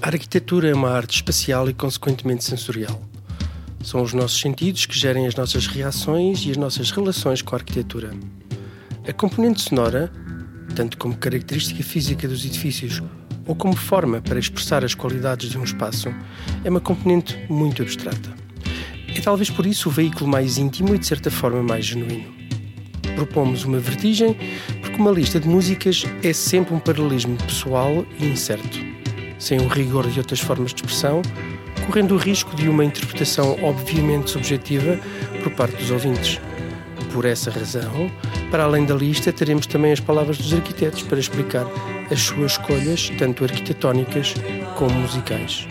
A arquitetura é uma arte espacial e, consequentemente, sensorial. São os nossos sentidos que gerem as nossas reações e as nossas relações com a arquitetura. A componente sonora, tanto como característica física dos edifícios ou como forma para expressar as qualidades de um espaço, é uma componente muito abstrata. É talvez por isso o veículo mais íntimo e, de certa forma, mais genuíno. Propomos uma vertigem porque uma lista de músicas é sempre um paralelismo pessoal e incerto sem o rigor de outras formas de expressão, correndo o risco de uma interpretação obviamente subjetiva por parte dos ouvintes. Por essa razão, para além da lista, teremos também as palavras dos arquitetos para explicar as suas escolhas, tanto arquitetónicas como musicais.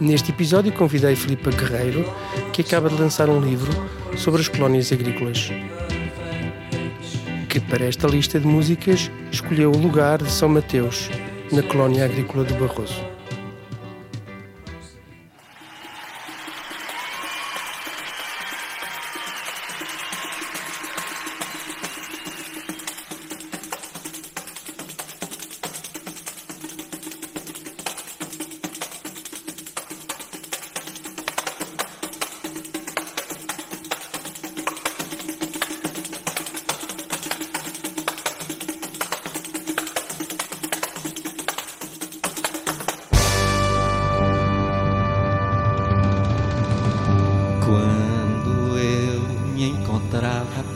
Neste episódio convidei Filipe Guerreiro, que acaba de lançar um livro sobre as colónias agrícolas. Que para esta lista de músicas escolheu o lugar de São Mateus, na colónia agrícola do Barroso.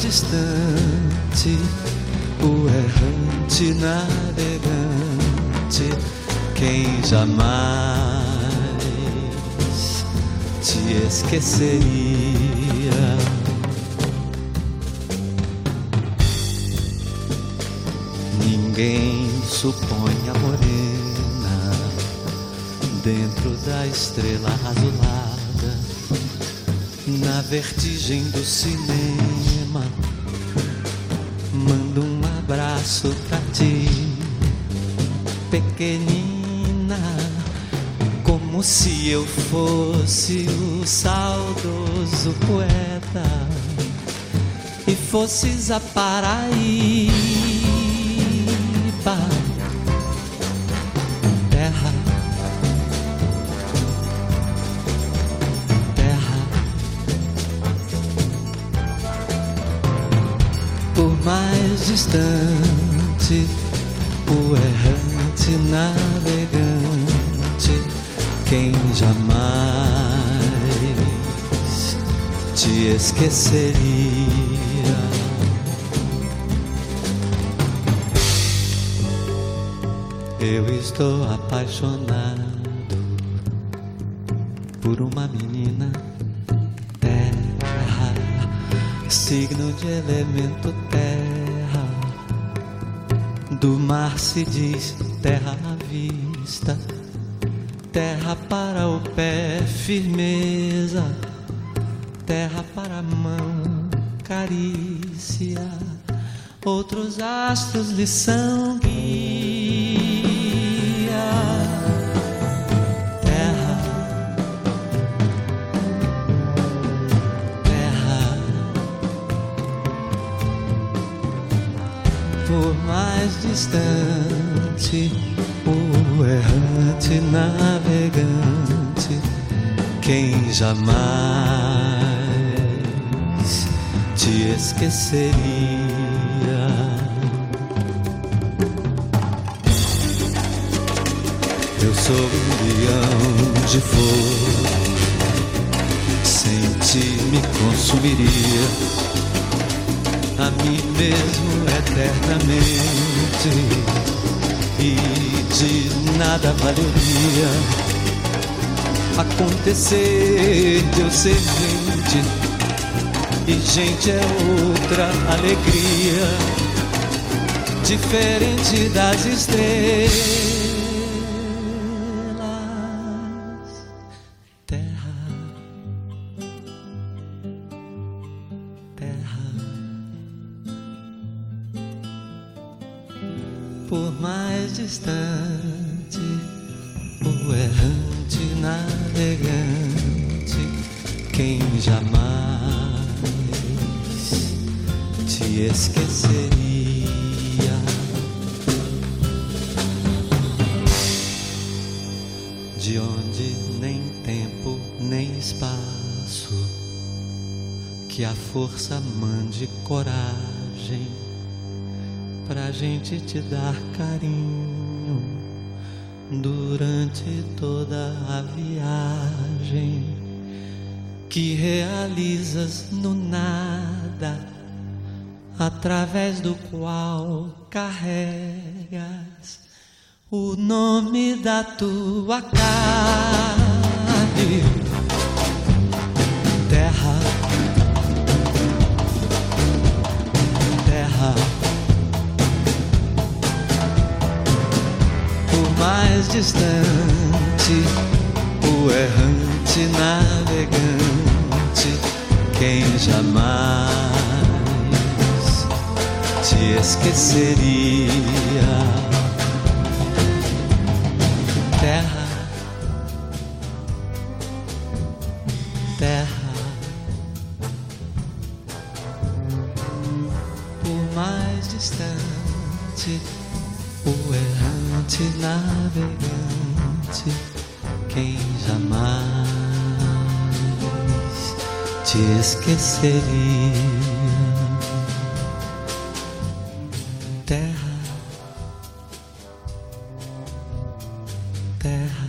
Distante, o errante navegante, quem jamais te esqueceria. Ninguém supõe a morena dentro da estrela azulada na vertigem do cinema. Abraço pra ti, pequenina, como se eu fosse o saudoso poeta e fosses a Paraíba. Distante, o errante navegante, quem jamais te esqueceria. Eu estou apaixonado por uma menina signo de elemento terra. Do mar se diz terra à vista, terra para o pé, firmeza, terra para a mão, carícia. Outros astros lhe são por mais distante, o errante navegante, quem jamais te esqueceria. Eu sou um leão de fogo, sem ti me consumiria a mim mesmo eternamente e de nada valeria acontecer de eu ser gente e gente é outra alegria diferente das estrelas. Força mande coragem pra gente te dar carinho durante toda a viagem que realizas no nada, através do qual carregas o nome da tua carne mais distante, o errante navegante, quem jamais te esqueceria. Terra, esqueceria. Terra, terra,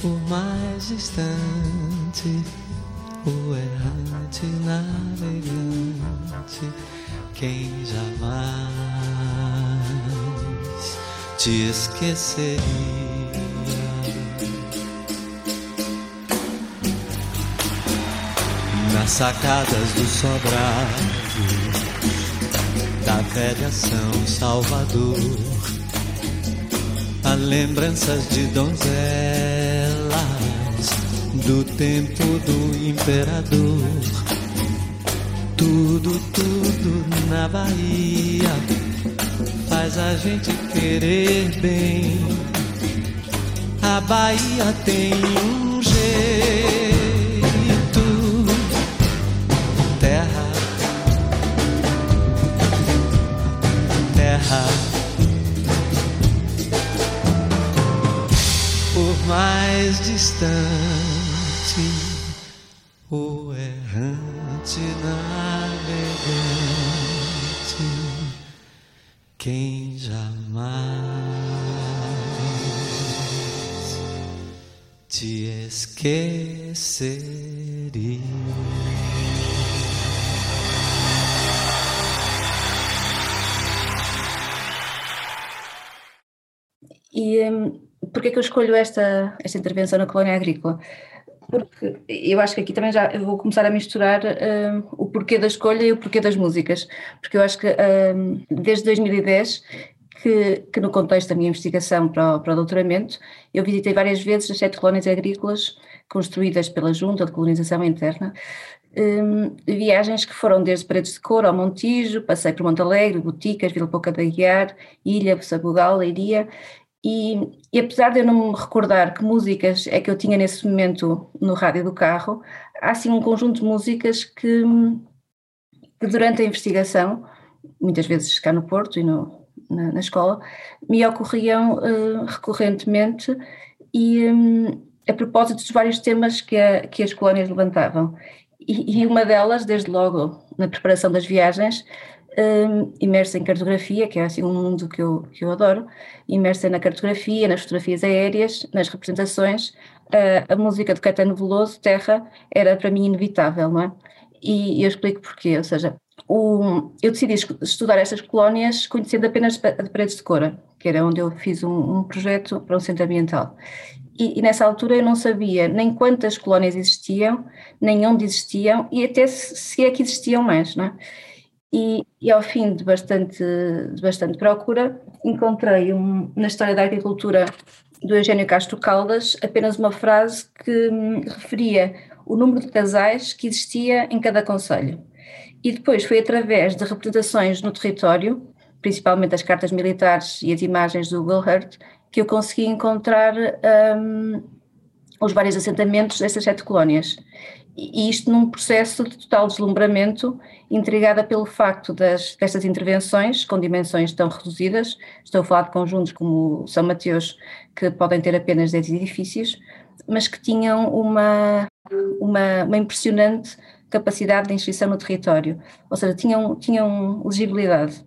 por mais distante, o errante navegante quem jamais te esqueceria. Nas sacadas do sobrado da velha São Salvador, há lembranças de donzelas do tempo do imperador. Tudo, tudo na Bahia faz a gente querer bem. A Bahia tem um jeito, mais distante, o errante na quem jamais te esqueceria. E um, por que é que eu escolho esta, esta intervenção na colónia agrícola? porque eu acho que aqui também já vou começar a misturar um, o porquê da escolha e o porquê das músicas, porque eu acho que um, desde 2010 que, que, no contexto da minha investigação para o, para o doutoramento, eu visitei várias vezes as sete colónias agrícolas construídas pela Junta de Colonização Interna, um, viagens que foram desde Paredes de Couro ao Montijo, passei por Montalegre, Boticas, Vila Pouca da Guiar, Ilha, Sabugal, Leiria, e, e, apesar de eu não me recordar que músicas é que eu tinha nesse momento no rádio do carro, há assim um conjunto de músicas que, que durante a investigação, muitas vezes cá no Porto e no, na, na escola, me ocorriam uh, recorrentemente e um, a propósito dos vários temas que, a, que as colónias levantavam. E, e uma delas, desde logo na preparação das viagens, um, imersa em cartografia, que é assim um mundo que eu, que eu adoro, imersa na cartografia, nas fotografias aéreas, nas representações, uh, a música de Caetano Veloso, Terra, era para mim inevitável, não é? E, eu explico porquê, ou seja, o, eu decidi estudar estas colónias conhecendo apenas de paredes de Cora, que era onde eu fiz um, um projeto para um centro ambiental. E, e, nessa altura eu não sabia nem quantas colónias existiam, nem onde existiam e até se, se é que existiam mais, não é? E, e, ao fim de bastante, de bastante procura, encontrei um, na história da agricultura do Eugênio Castro Caldas apenas uma frase que referia o número de casais que existia em cada conselho. E depois foi através de representações no território, principalmente as cartas militares e as imagens do Earth, que eu consegui encontrar um, os vários assentamentos dessas sete colónias. E isto num processo de total deslumbramento, intrigada pelo facto das, destas intervenções com dimensões tão reduzidas, estou a falar de conjuntos como São Mateus, que podem ter apenas 10 edifícios, mas que tinham uma, uma, uma impressionante capacidade de inscrição no território, ou seja, tinham, tinham legibilidade.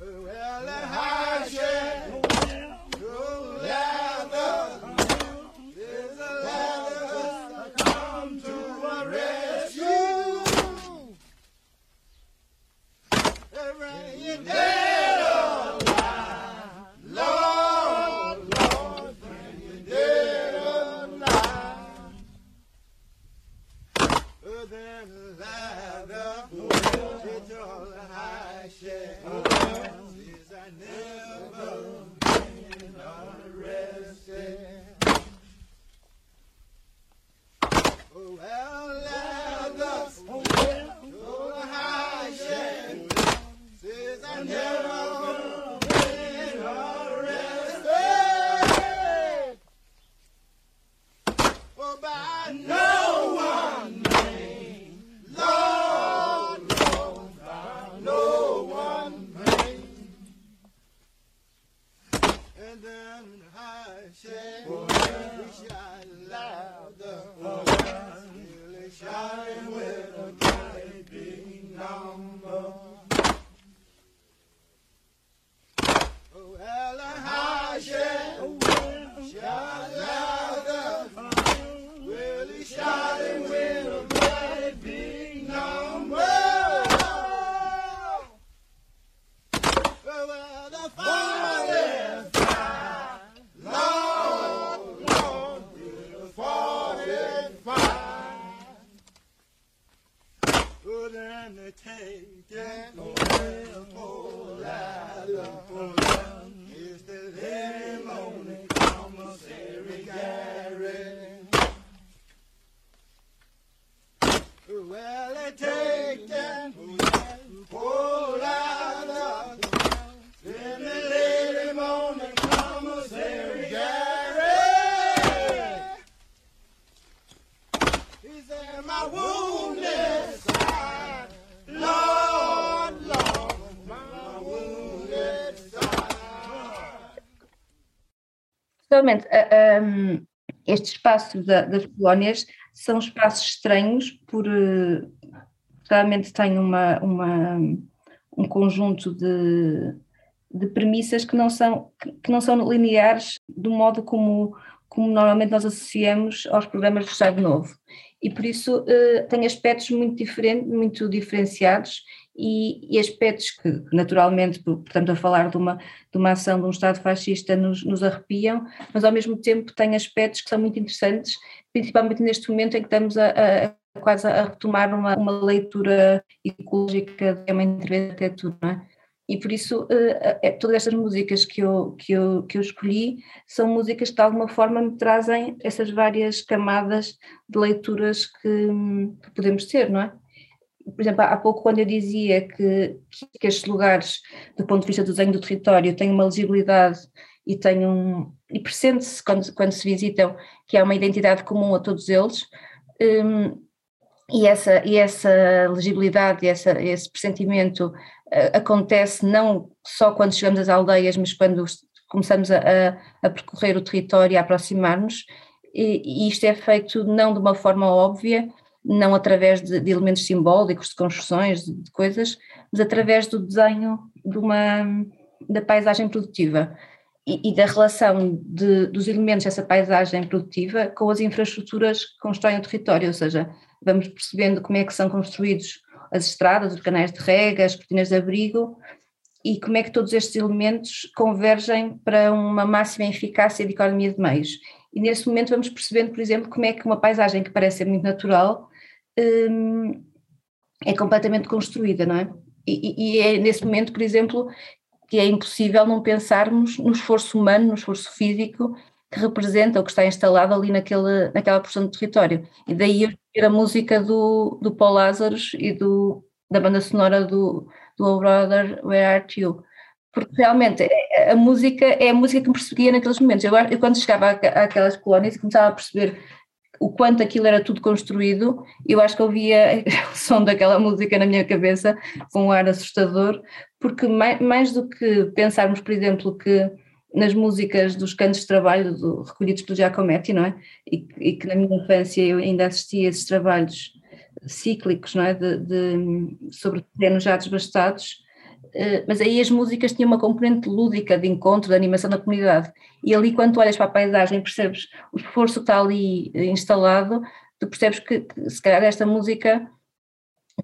Whoever estes espaços da, das colónias são espaços estranhos por uh, realmente têm uma, uma, um conjunto de, de premissas que não são, que não são lineares do modo como, como normalmente nós associamos aos programas do Estado Novo. E por isso uh, tem aspectos muito diferentes, muito diferenciados e, e, aspectos que, naturalmente, portanto, a falar de uma, de uma ação de um Estado fascista nos, nos arrepiam, mas ao mesmo tempo tem aspectos que são muito interessantes, principalmente neste momento em que estamos a, a quase a retomar uma, uma leitura ecológica de uma intervenção, não é? E por isso uh, todas estas músicas que eu, que, eu, que eu escolhi são músicas que de alguma forma me trazem essas várias camadas de leituras que, que podemos ter, não é? Por exemplo, há pouco quando eu dizia que, que estes lugares, do ponto de vista do desenho do território, têm uma legibilidade e têm um, e pressente-se quando, quando se visitam que há uma identidade comum a todos eles, um, e, essa, e essa legibilidade, essa, esse pressentimento uh, acontece não só quando chegamos às aldeias, mas quando começamos a, a, a percorrer o território, a aproximar-nos, e, e isto é feito não de uma forma óbvia, não através de, de elementos simbólicos, de construções, de, de, coisas, mas através do desenho de uma, da paisagem produtiva e, e da relação de, dos elementos dessa paisagem produtiva com as infraestruturas que constroem o território, ou seja, vamos percebendo como é que são construídos as estradas, os canais de rega, as cortinas de abrigo e como é que todos estes elementos convergem para uma máxima eficácia de economia de meios. E nesse momento vamos percebendo, por exemplo, como é que uma paisagem que parece ser muito natural Hum, é completamente construída, não é? E, e, é nesse momento, por exemplo, que é impossível não pensarmos no esforço humano, no esforço físico que representa ou que está instalado ali naquele, naquela porção de território. E daí eu ver a música do, do Paul Lazarus e do, da banda sonora do, do Oh Brother, Where Art You? Porque realmente a música é a música que me perseguia naqueles momentos. Eu, eu quando chegava àquelas colónias começava a perceber o quanto aquilo era tudo construído, eu acho que ouvia o som daquela música na minha cabeça com um ar assustador, porque mais, mais do que pensarmos, por exemplo, que nas músicas dos cantos de trabalho do, recolhidos pelo Giacometti, não é? E, e, que na minha infância eu ainda assistia a esses trabalhos cíclicos, não é? De, de, sobre terrenos já desbastados, mas aí as músicas tinham uma componente lúdica de encontro, de animação da comunidade. E ali, quando olhas para a paisagem, percebes o esforço que está ali eh, instalado, tu percebes que, que se calhar esta música,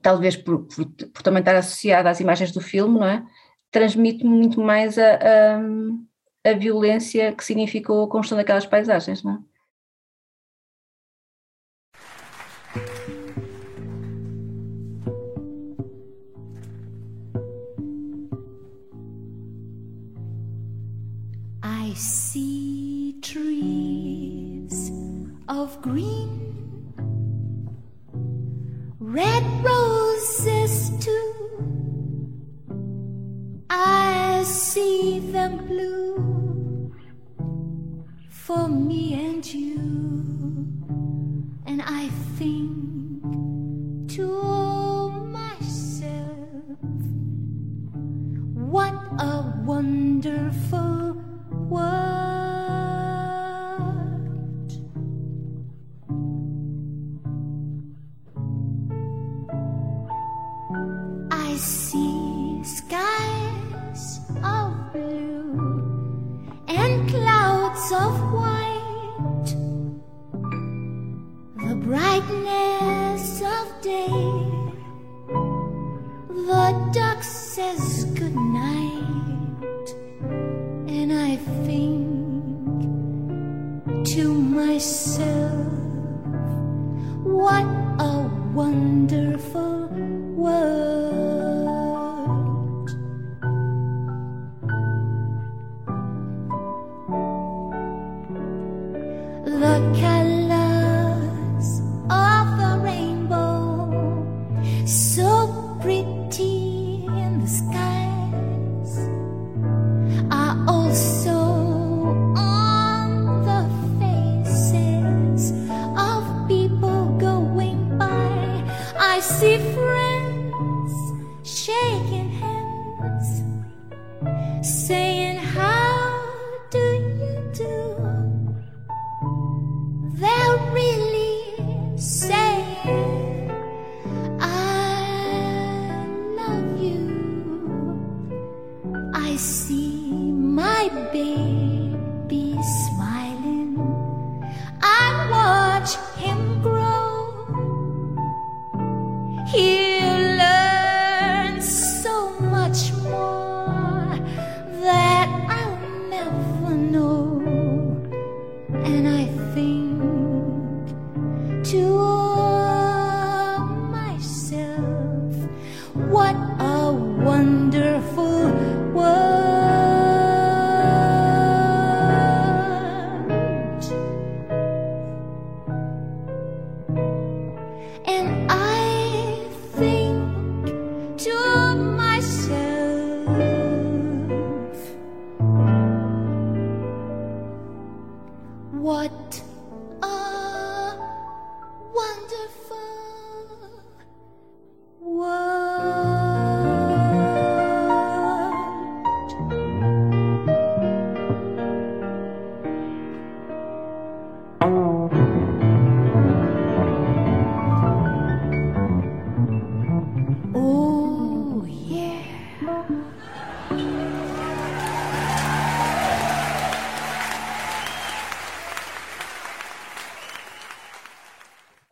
talvez por, por, por, também estar associada às imagens do filme, não é? Transmite muito mais a, a, a violência que significou a construção daquelas paisagens, não é? See trees of green, red roses too. I see them blue for me and you,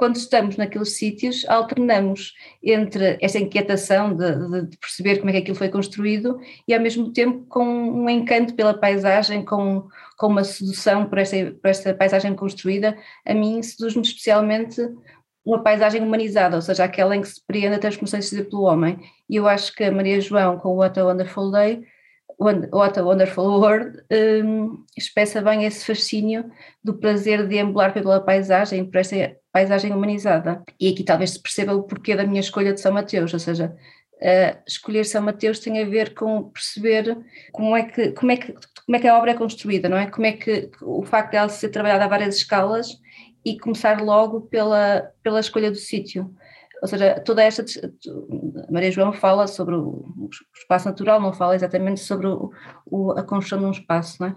quando estamos naqueles sítios, alternamos entre esta inquietação de, de, perceber como é que aquilo foi construído e, ao mesmo tempo, com um encanto pela paisagem, com, com uma sedução por esta, por esta paisagem construída. A mim, seduz-me especialmente uma paisagem humanizada, ou seja, aquela em que se prende a transformação pelo homem. E eu acho que a Maria João, com o What a Wonderful Day, What a Wonderful World, um, expressa bem esse fascínio do prazer de deambular pela paisagem, por esta paisagem humanizada. E aqui talvez se perceba o porquê da minha escolha de São Mateus, ou seja, uh, escolher São Mateus tem a ver com perceber como é que como é que como é que a obra é construída, não é? Como é que o facto de ela ser trabalhada a várias escalas e começar logo pela pela escolha do sítio. Ou seja, toda esta. Maria João fala sobre o espaço natural, não fala exatamente sobre o, o, a construção de um espaço, não é?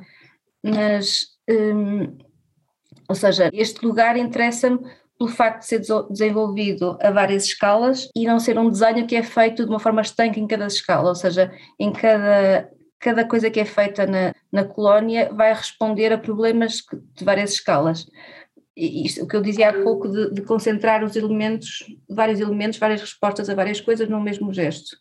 Mas. Hum, ou seja, este lugar interessa-me pelo facto de ser desenvolvido a várias escalas e não ser um desenho que é feito de uma forma estanque em cada escala, ou seja, em cada, cada coisa que é feita na, na colónia vai responder a problemas de várias escalas. Isto, o que eu dizia há pouco de, de concentrar os elementos, vários elementos, várias respostas a várias coisas num mesmo gesto.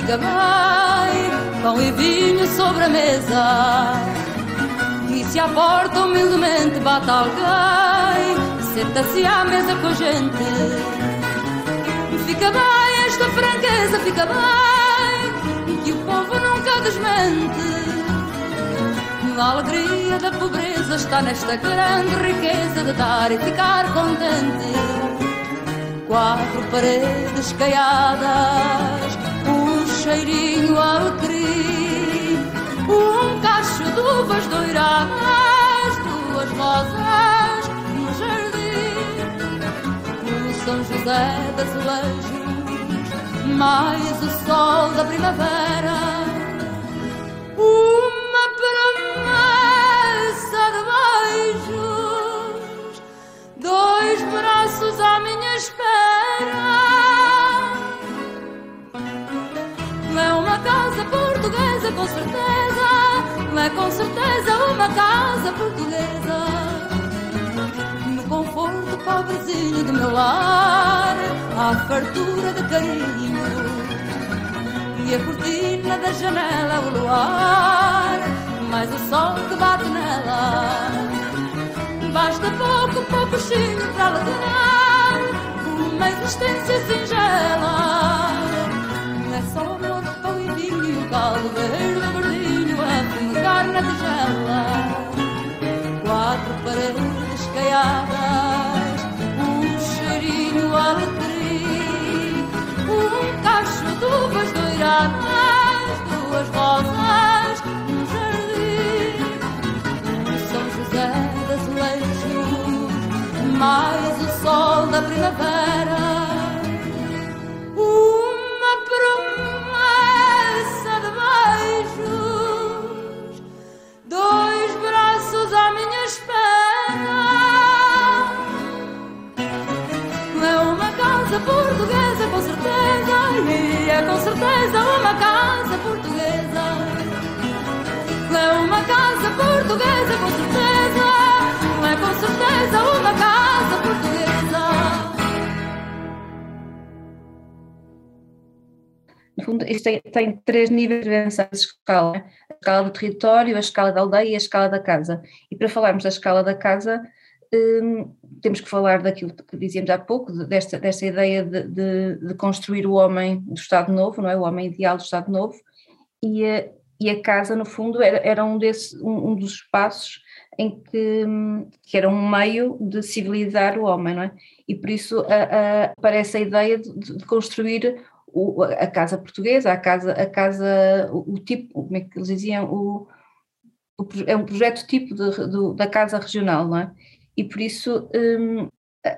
Fica bem, pão e vinho sobre a mesa. E se à porta humildemente bate alguém, senta-se à mesa com a gente. Fica bem esta franqueza, fica bem, que o povo nunca desmente. A alegria da pobreza está nesta grande riqueza de dar e ficar contente quatro paredes caiadas, cheirinho alecrim, um cacho de uvas doiradas, duas rosas no jardim, o São José das Azulejos, mais o sol da primavera, uma promessa de beijos, dois braços à minha espera. Portuguesa, com certeza. É com certeza uma casa portuguesa. No conforto pobrezinho do meu lar, há fartura de carinho. E a cortina da janela, o luar, mais o sol que bate nela. Basta pouco, pouco chinho para alegrar uma existência singela. Não é só e verde, verdinho a fumegar na tigela. Quatro paredes caiadas, um cheirinho alecrim, um cacho de uvas doiradas, duas rosas num jardim. São José das Leijos, mais o sol da primavera certeza uma casa portuguesa. É uma casa portuguesa, com certeza. É com certeza uma casa portuguesa. No fundo, isto tem, tem três níveis de escala: a escala do território, a escala da aldeia e a escala da casa. E para falarmos da escala da casa, hum, temos que falar daquilo que dizíamos há pouco, desta, desta ideia de, de, de, construir o homem do Estado Novo, não é? o homem ideal do Estado Novo, e a, e a casa, no fundo, era, era um, desse, um, um dos espaços em que, que, era um meio de civilizar o homem, não é? E por isso a, a, aparece a ideia de, de construir o, a casa portuguesa, a casa, a casa o, o, tipo, como é que eles diziam, o, é um projeto tipo de, de, da casa regional, não é? E por isso um,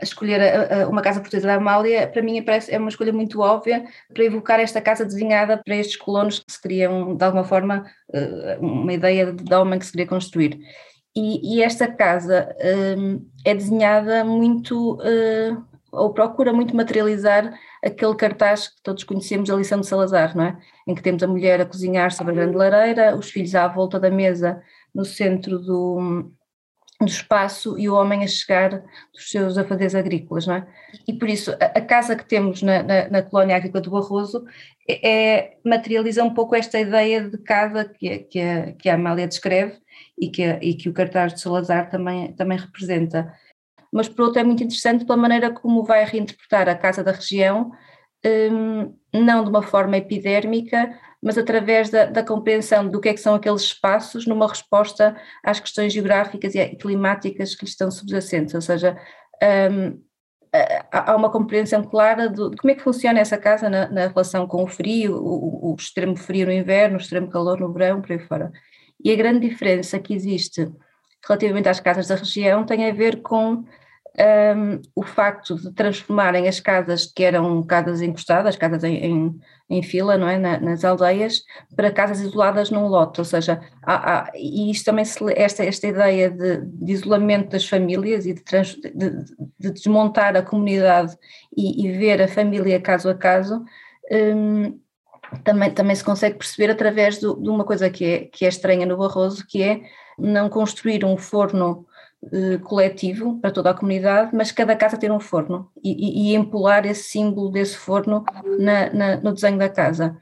escolher a, a, uma casa portuguesa da Amália, para mim parece, é uma escolha muito óbvia para evocar esta casa desenhada para estes colonos que se queriam, de alguma forma, eh, uma ideia de homem que se queria construir. E, e esta casa um, é desenhada muito, uh, ou procura muito materializar aquele cartaz que todos conhecemos da lição de Salazar, não é? Em que temos a mulher a cozinhar sobre a grande lareira, os filhos à volta da mesa no centro do, do espaço e o homem a chegar dos seus afazeres agrícolas, não é? E por isso a, a casa que temos na, na, na, colónia agrícola do Barroso é, é, materializa um pouco esta ideia de casa que, que, a, que a Amália descreve e que, e que o cartaz de Salazar também, também representa. Mas por outro é muito interessante pela maneira como vai reinterpretar a casa da região, um, não de uma forma epidérmica, mas através da, da, compreensão do que é que são aqueles espaços numa resposta às questões geográficas e climáticas que lhes estão subjacentes, ou seja, um, há uma compreensão clara de, como é que funciona essa casa na, na relação com o frio, o, o, extremo frio no inverno, o extremo calor no verão, por aí fora. E a grande diferença que existe relativamente às casas da região tem a ver com um, o facto de transformarem as casas que eram casas encostadas, casas em, em, em fila, não é, Na, nas aldeias, para casas isoladas num lote, ou seja, há, há, e isto também, se, esta, esta ideia de, de isolamento das famílias e de, trans, de, de desmontar a comunidade e, e, ver a família caso a caso, um, também, também se consegue perceber através do, de uma coisa que é, que é estranha no Barroso, que é não construir um forno eh, coletivo para toda a comunidade, mas cada casa ter um forno e, e, e empolar esse símbolo desse forno na, na, no desenho da casa.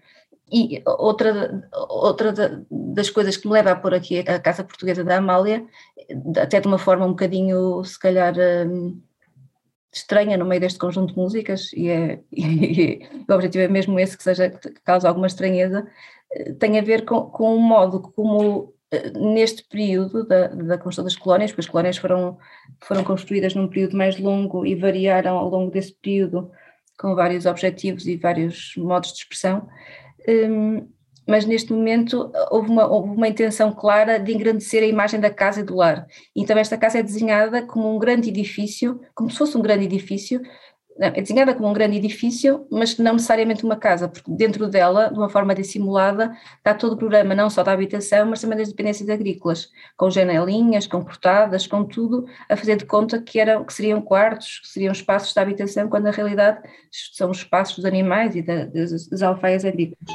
E outra, outra das coisas que me leva a pôr aqui a Casa Portuguesa da Amália, até de uma forma um bocadinho, se calhar, um, estranha no meio deste conjunto de músicas, e, é, e o objetivo é mesmo esse, que seja que cause alguma estranheza, eh, tem a ver com, com o modo como neste período da, da construção das colónias, porque as colónias foram, foram construídas num período mais longo e variaram ao longo desse período com vários objetivos e vários modos de expressão, um, mas neste momento houve uma, houve uma intenção clara de engrandecer a imagem da casa e do lar. Então esta casa é desenhada como um grande edifício, como se fosse um grande edifício, é desenhada como um grande edifício, mas não necessariamente uma casa, porque dentro dela, de uma forma dissimulada, está todo o programa, não só da habitação, mas também das dependências agrícolas, com janelinhas, com portadas, com tudo, a fazer de conta que, eram, que seriam quartos, que seriam espaços de habitação, quando na realidade são os espaços dos animais e das, das alfaias agrícolas.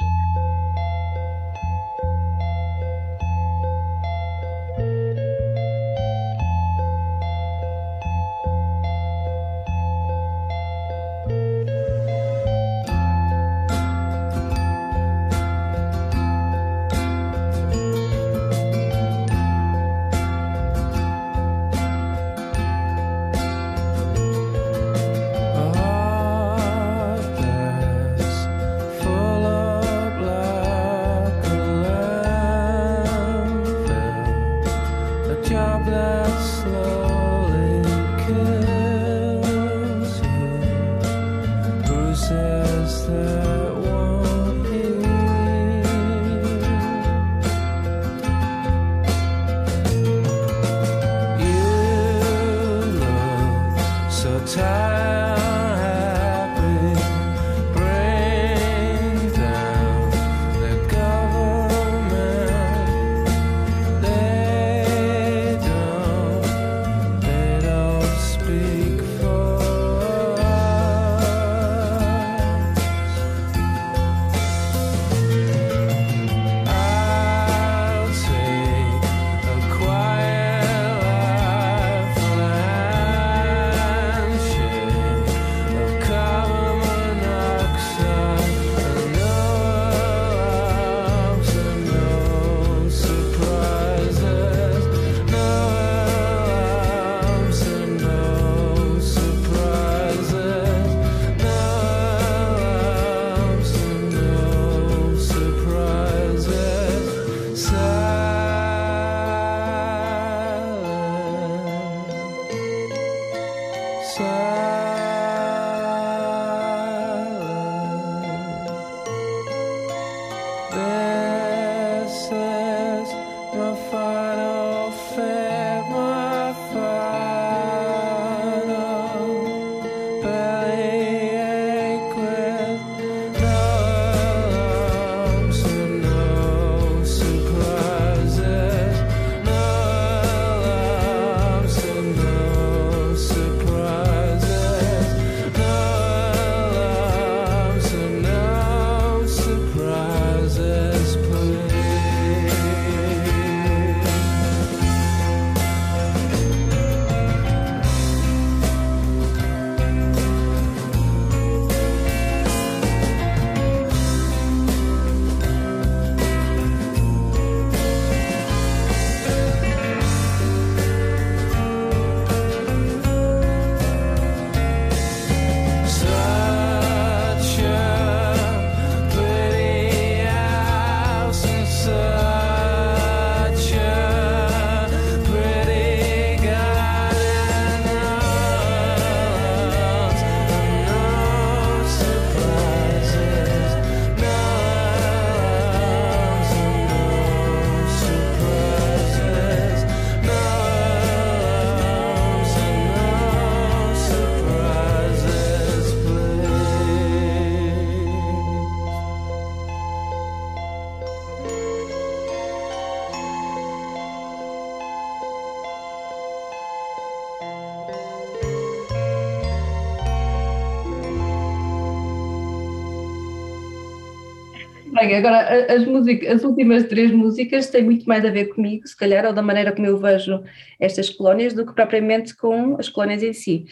Bem, agora as, músicas, as últimas três músicas têm muito mais a ver comigo, se calhar, ou da maneira como eu vejo estas colónias, do que propriamente com as colónias em si.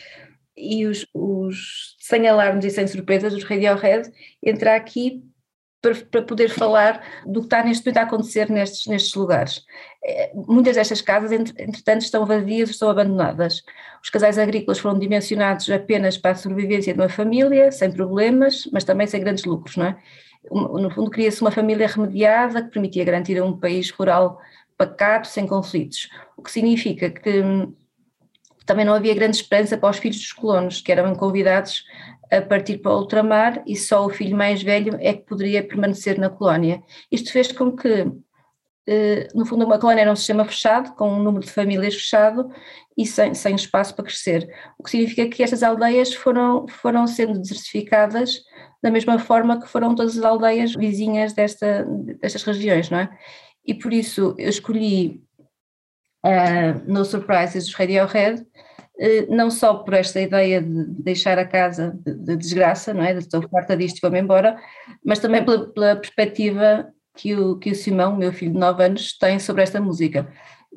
E os, os sem alarmes e sem surpresas, os Radiohead, entra aqui para, para, poder falar do que está neste momento a acontecer nestes, nestes lugares. É, muitas destas casas, entretanto, estão vazias, estão abandonadas. Os casais agrícolas foram dimensionados apenas para a sobrevivência de uma família, sem problemas, mas também sem grandes lucros, não é? No fundo, cria-se uma família remediada que permitia garantir um país rural pacato, sem conflitos, o que significa que hum, também não havia grande esperança para os filhos dos colonos, que eram convidados a partir para o ultramar e só o filho mais velho é que poderia permanecer na colónia. Isto fez com que, no fundo, uma colónia era um sistema fechado, com um número de famílias fechado e sem, sem espaço para crescer, o que significa que estas aldeias foram, foram sendo desertificadas da mesma forma que foram todas as aldeias vizinhas desta, destas regiões, não é? E por isso eu escolhi uh, No Surprises dos Radiohead, uh, não só por esta ideia de deixar a casa de, de desgraça, não é? De estou farta disto vou-me embora, mas também pela, pela perspectiva que o, que o Simão, meu filho de 9 anos, tem sobre esta música.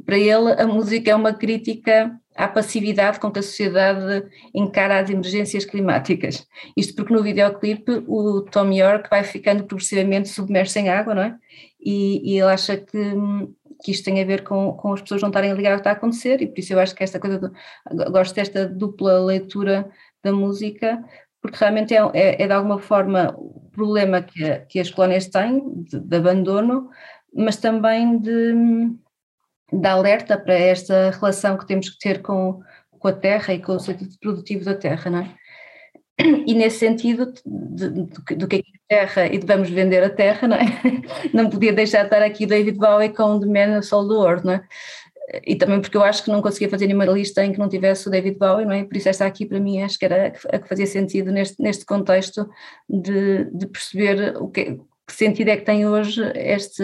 Para ele, a música é uma crítica à passividade com que a sociedade encara as emergências climáticas. Isto porque no videoclipe o Tom York vai ficando progressivamente submerso em água, não é? E, e ele acha que, que isto tem a ver com, com as pessoas não estarem a ligar o que está a acontecer e por isso eu acho que esta coisa, do, gosto desta dupla leitura da música, porque realmente é, é, é de alguma forma o problema que, que as colónias têm, de, de abandono, mas também de de alerta para esta relação que temos que ter com, com a terra e com o sentido produtivo da terra, não é? E nesse sentido, do que é terra e devemos vender a terra, não é? Não podia deixar de estar aqui David Bowie com The Man Sol do Ouro, não é? E também porque eu acho que não conseguia fazer nenhuma lista em que não tivesse o David Bowie, não é? Por isso esta aqui para mim acho que era a que fazia sentido neste, neste contexto de, de perceber o que, que sentido é que tem hoje este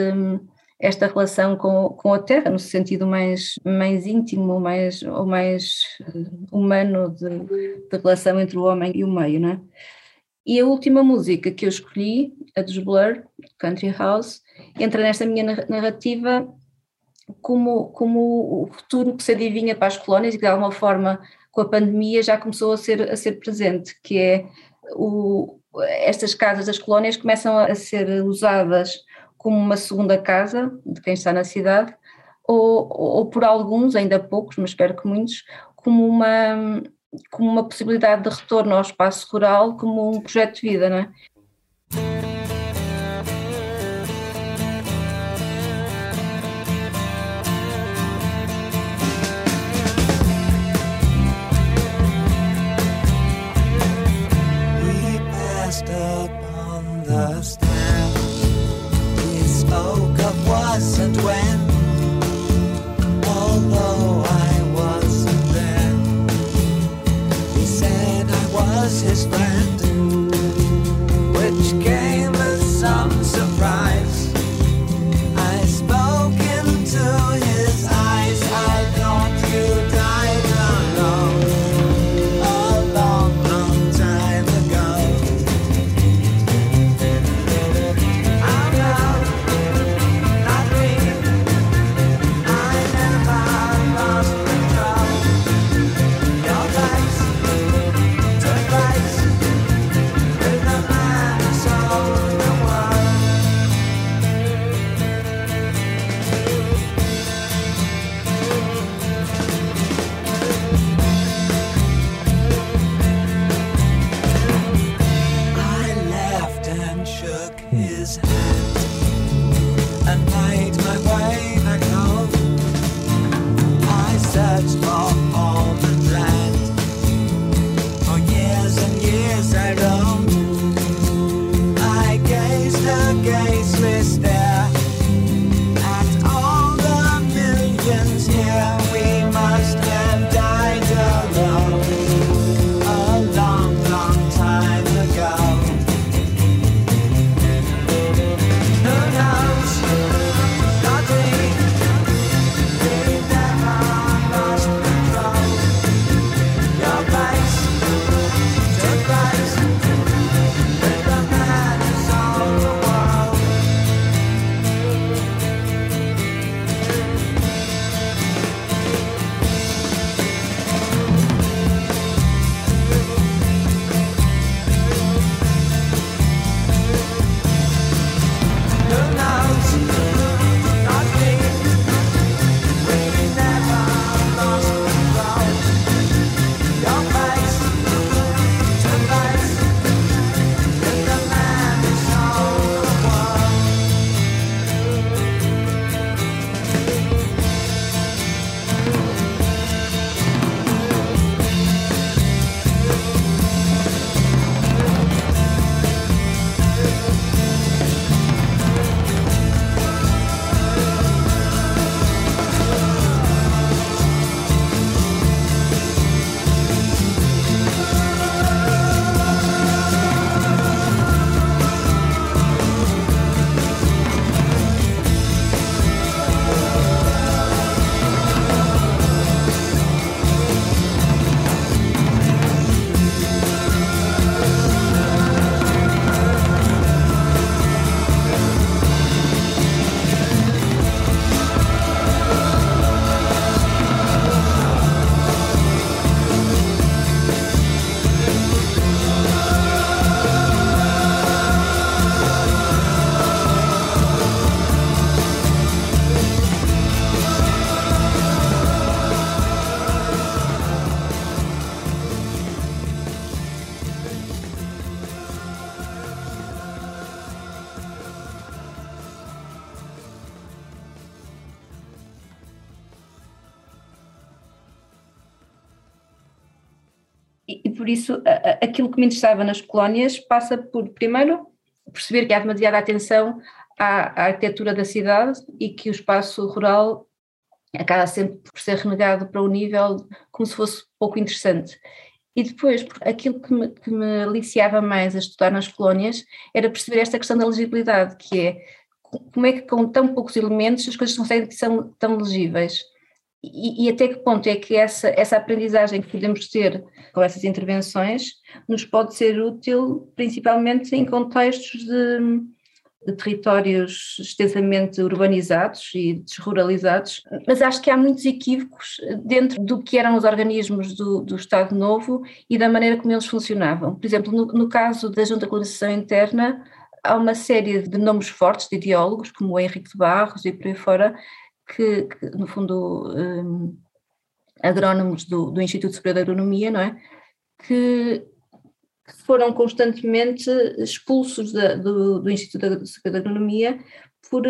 esta relação com, com a terra, no sentido mais, mais íntimo, mais, ou mais eh, humano de, de relação entre o homem e o meio, não é? E a última música que eu escolhi, a dos Blur, Country House, entra nesta minha narrativa como, como o futuro que se adivinha para as colónias e que de alguma forma com a pandemia já começou a ser, a ser presente, que é o, estas casas das colónias começam a ser usadas como uma segunda casa de quem está na cidade, ou, ou por alguns, ainda poucos, mas espero que muitos, como uma, como uma possibilidade de retorno ao espaço rural, como um projeto de vida, não é? us and isso aquilo que me interessava nas colónias passa por, primeiro, perceber que há demasiada atenção à, à arquitetura da cidade e que o espaço rural acaba sempre por ser renegado para o nível como se fosse pouco interessante. E depois, aquilo que me, que me aliciava mais a estudar nas colónias era perceber esta questão da legibilidade, que é como é que com tão poucos elementos as coisas conseguem ser tão legíveis. E, e, até que ponto é que essa, essa aprendizagem que podemos ter com essas intervenções nos pode ser útil, principalmente em contextos de, de territórios extensamente urbanizados e desruralizados, mas acho que há muitos equívocos dentro do que eram os organismos do, do Estado Novo e da maneira como eles funcionavam. Por exemplo, no, no caso da Junta de Coordenação Interna, há uma série de nomes fortes de ideólogos, como o Henrique de Barros e por aí fora, que, que no fundo, um, agrónomos do, do Instituto Superior de Agronomia, não é? Que, que foram constantemente expulsos da, do, do Instituto Superior de Agronomia por,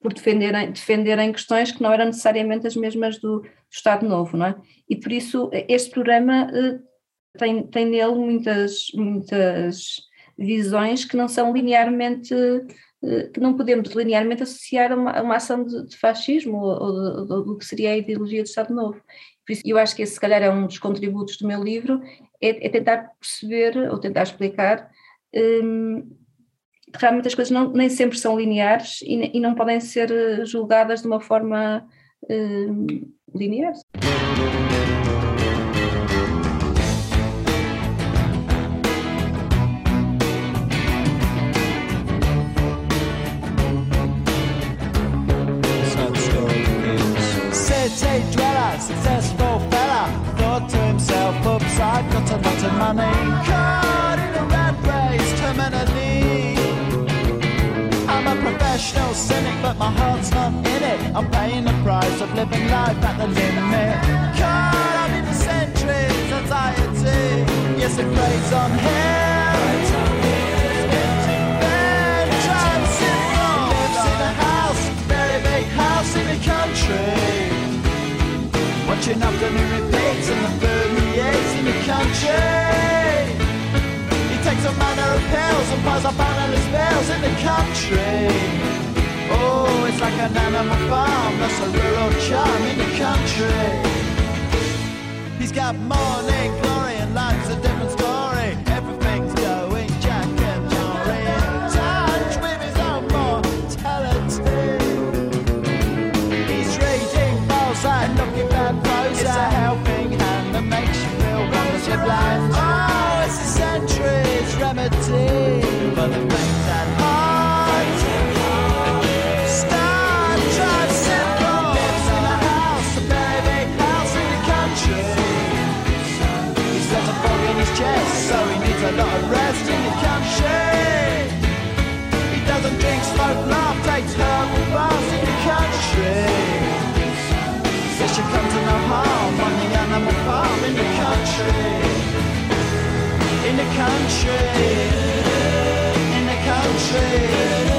por defenderem, defenderem questões que não eram necessariamente as mesmas do, do Estado Novo, não é? E por isso este programa uh, tem, tem nele muitas, muitas visões que não são linearmente eh, que não podemos linearmente associar a uma, a uma ação de, de fascismo ou do que seria a ideologia do Estado Novo. Por isso, eu acho que esse, se calhar, é um dos contributos do meu livro, é, é tentar perceber ou tentar explicar hum, que realmente as coisas não, nem sempre são lineares e, e, não podem ser eh, julgadas de uma forma hum, linear. The of living life at the limit. Caught up in the centuries, anxiety. Yes, it preys on him. House elevate house in the country Watching afternoon repeats and the permeates in the country. He takes a manner of pills and piles up analyst spells in the country. Oh, it's like an animal farm, that's a rural charm in the country. He's got morning glory and life's a different story. Everything's going jack and Jory in touch with his own mortality. He's reading Balzac, looking it's a helping hand that makes you feel wonderfully blind. Oh, it's a century's remedy for the smoke, laugh, takes herbal baths in the country. Says she comes to no harm on the animal farm in the country. In the country. In the country.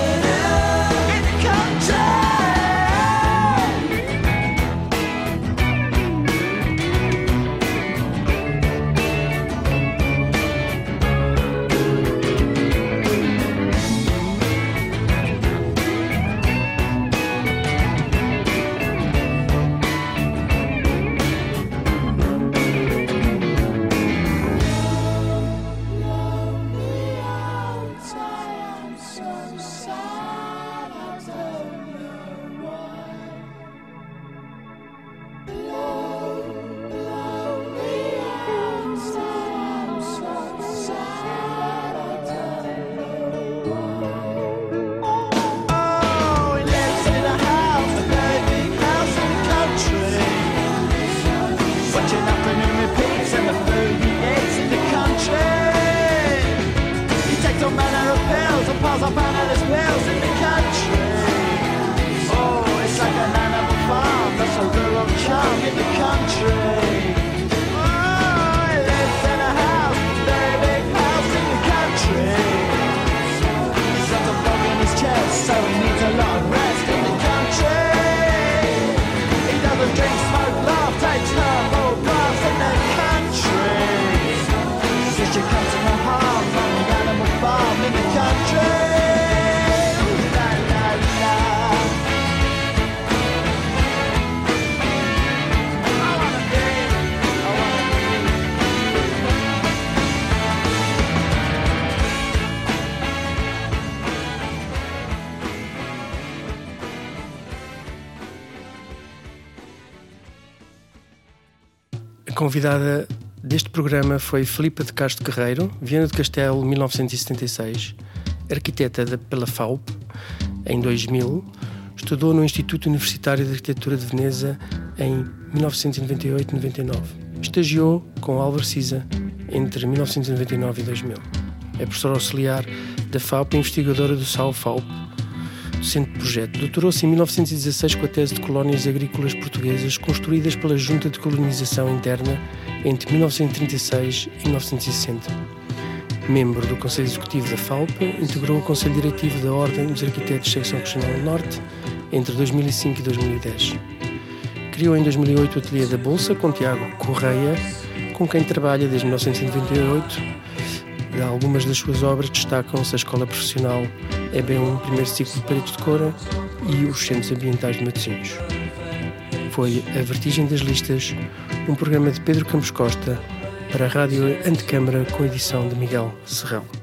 Convidada deste programa foi Filipa de Castro Guerreiro, Viana de Castelo, 1976, arquiteta pela FAUP em 2000, estudou no Instituto Universitário de Arquitetura de Veneza em 1998-99. Estagiou com Álvaro Siza entre 1999 e 2000. É professora auxiliar da FAUP e investigadora do SAU FAUP, docente de projeto. Doutorou-se em 1916 com a tese de colónias agrícolas portuguesas construídas pela Junta de Colonização Interna entre 1936 e 1960. Membro do Conselho Executivo da FAUP, integrou o Conselho Diretivo da Ordem dos Arquitetos Secção Regional Norte entre 2005 e 2010. Criou em 2008 o Ateliê da Bolsa com Tiago Correia, com quem trabalha desde 1998 de algumas das suas obras destacam-se a Escola Profissional EB1, primeiro ciclo de Paredes de Cora e os Centros Ambientais de Matosinhos. Foi A Vertigem das Listas, um programa de Pedro Campos Costa para a Rádio Antecâmara com edição de Miguel Serrão.